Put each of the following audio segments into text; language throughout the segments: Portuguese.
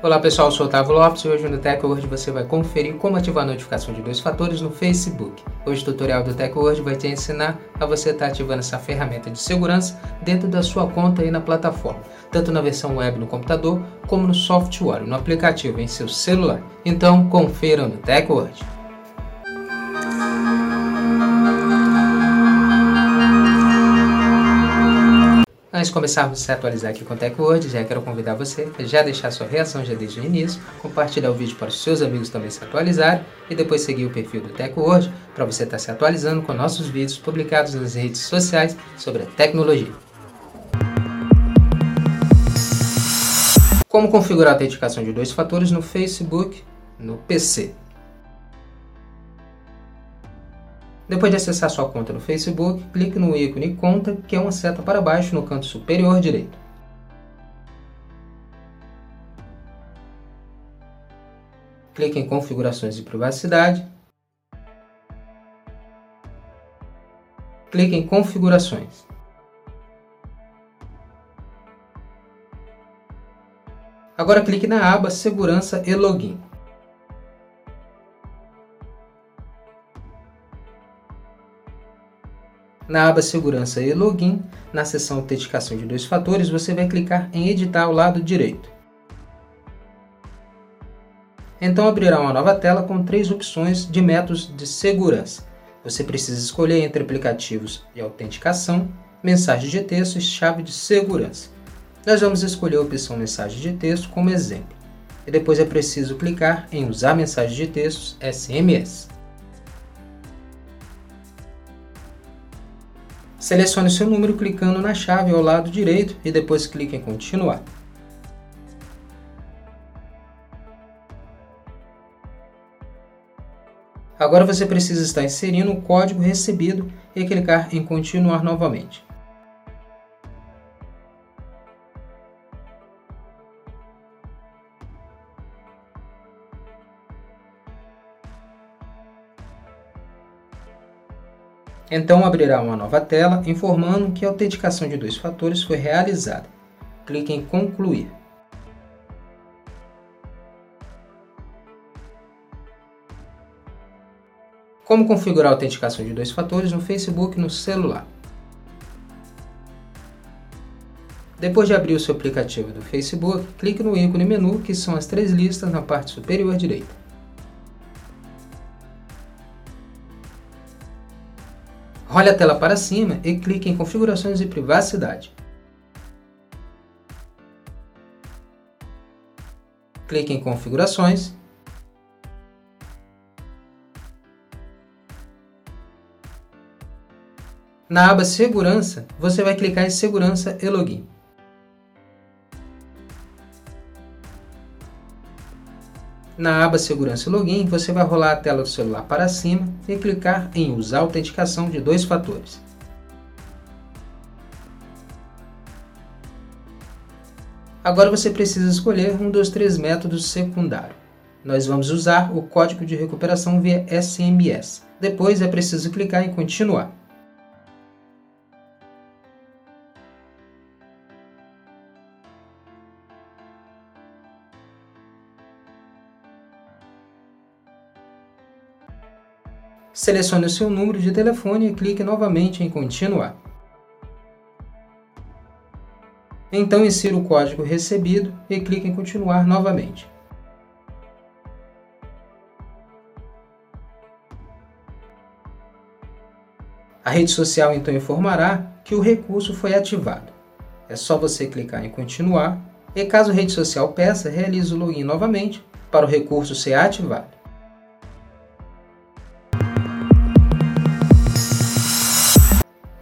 Olá pessoal, eu sou o Otávio Lopes e hoje no TechWord você vai conferir como ativar a notificação de dois fatores no Facebook. Hoje o tutorial do TechWord vai te ensinar a você estar ativando essa ferramenta de segurança dentro da sua conta aí na plataforma, tanto na versão web no computador como no software, no aplicativo em seu celular. Então confira no TechWord. Antes de começarmos a se atualizar aqui com o TechWord, já quero convidar você a já deixar sua reação já desde o início, compartilhar o vídeo para os seus amigos também se atualizarem e depois seguir o perfil do TechWord para você estar se atualizando com nossos vídeos publicados nas redes sociais sobre a tecnologia. Como configurar a autenticação de dois fatores no Facebook no PC. Depois de acessar sua conta no Facebook, clique no ícone Conta, que é uma seta para baixo no canto superior direito. Clique em Configurações de privacidade. Clique em Configurações. Agora clique na aba Segurança e Login. Na aba Segurança e Login, na seção Autenticação de dois fatores, você vai clicar em Editar ao lado direito. Então abrirá uma nova tela com três opções de métodos de segurança. Você precisa escolher entre aplicativos de autenticação, mensagem de texto e chave de segurança. Nós vamos escolher a opção mensagem de texto como exemplo. E depois é preciso clicar em usar mensagem de textos SMS. Selecione seu número clicando na chave ao lado direito e depois clique em continuar. Agora você precisa estar inserindo o código recebido e clicar em continuar novamente. Então abrirá uma nova tela informando que a autenticação de dois fatores foi realizada. Clique em Concluir. Como configurar a autenticação de dois fatores no Facebook no celular? Depois de abrir o seu aplicativo do Facebook, clique no ícone menu, que são as três listas na parte superior direita. Role a tela para cima e clique em Configurações e Privacidade. Clique em Configurações. Na aba Segurança, você vai clicar em Segurança e Login. Na aba Segurança e Login, você vai rolar a tela do celular para cima e clicar em Usar autenticação de dois fatores. Agora você precisa escolher um dos três métodos secundários. Nós vamos usar o código de recuperação via SMS. Depois é preciso clicar em Continuar. Selecione o seu número de telefone e clique novamente em Continuar. Então insira o código recebido e clique em Continuar novamente. A rede social então informará que o recurso foi ativado. É só você clicar em Continuar e caso a rede social peça, realize o login novamente para o recurso ser ativado.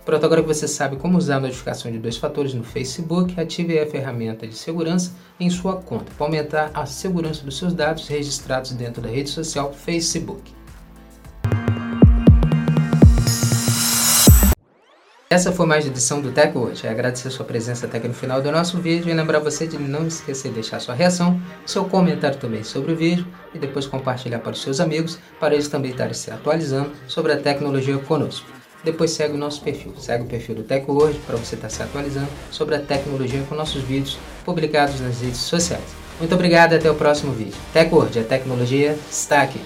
Pronto, agora que você sabe como usar a notificação de dois fatores no Facebook, ative a ferramenta de segurança em sua conta para aumentar a segurança dos seus dados registrados dentro da rede social Facebook. Essa foi mais uma edição do Tech hoje. Agradecer a sua presença até aqui no final do nosso vídeo e lembrar você de não esquecer de deixar sua reação, seu comentário também sobre o vídeo e depois compartilhar para os seus amigos para eles também estarem se atualizando sobre a tecnologia conosco depois segue o nosso perfil, segue o perfil do TecWord para você estar se atualizando sobre a tecnologia com nossos vídeos publicados nas redes sociais. Muito obrigado e até o próximo vídeo. TecWord, a tecnologia está aqui.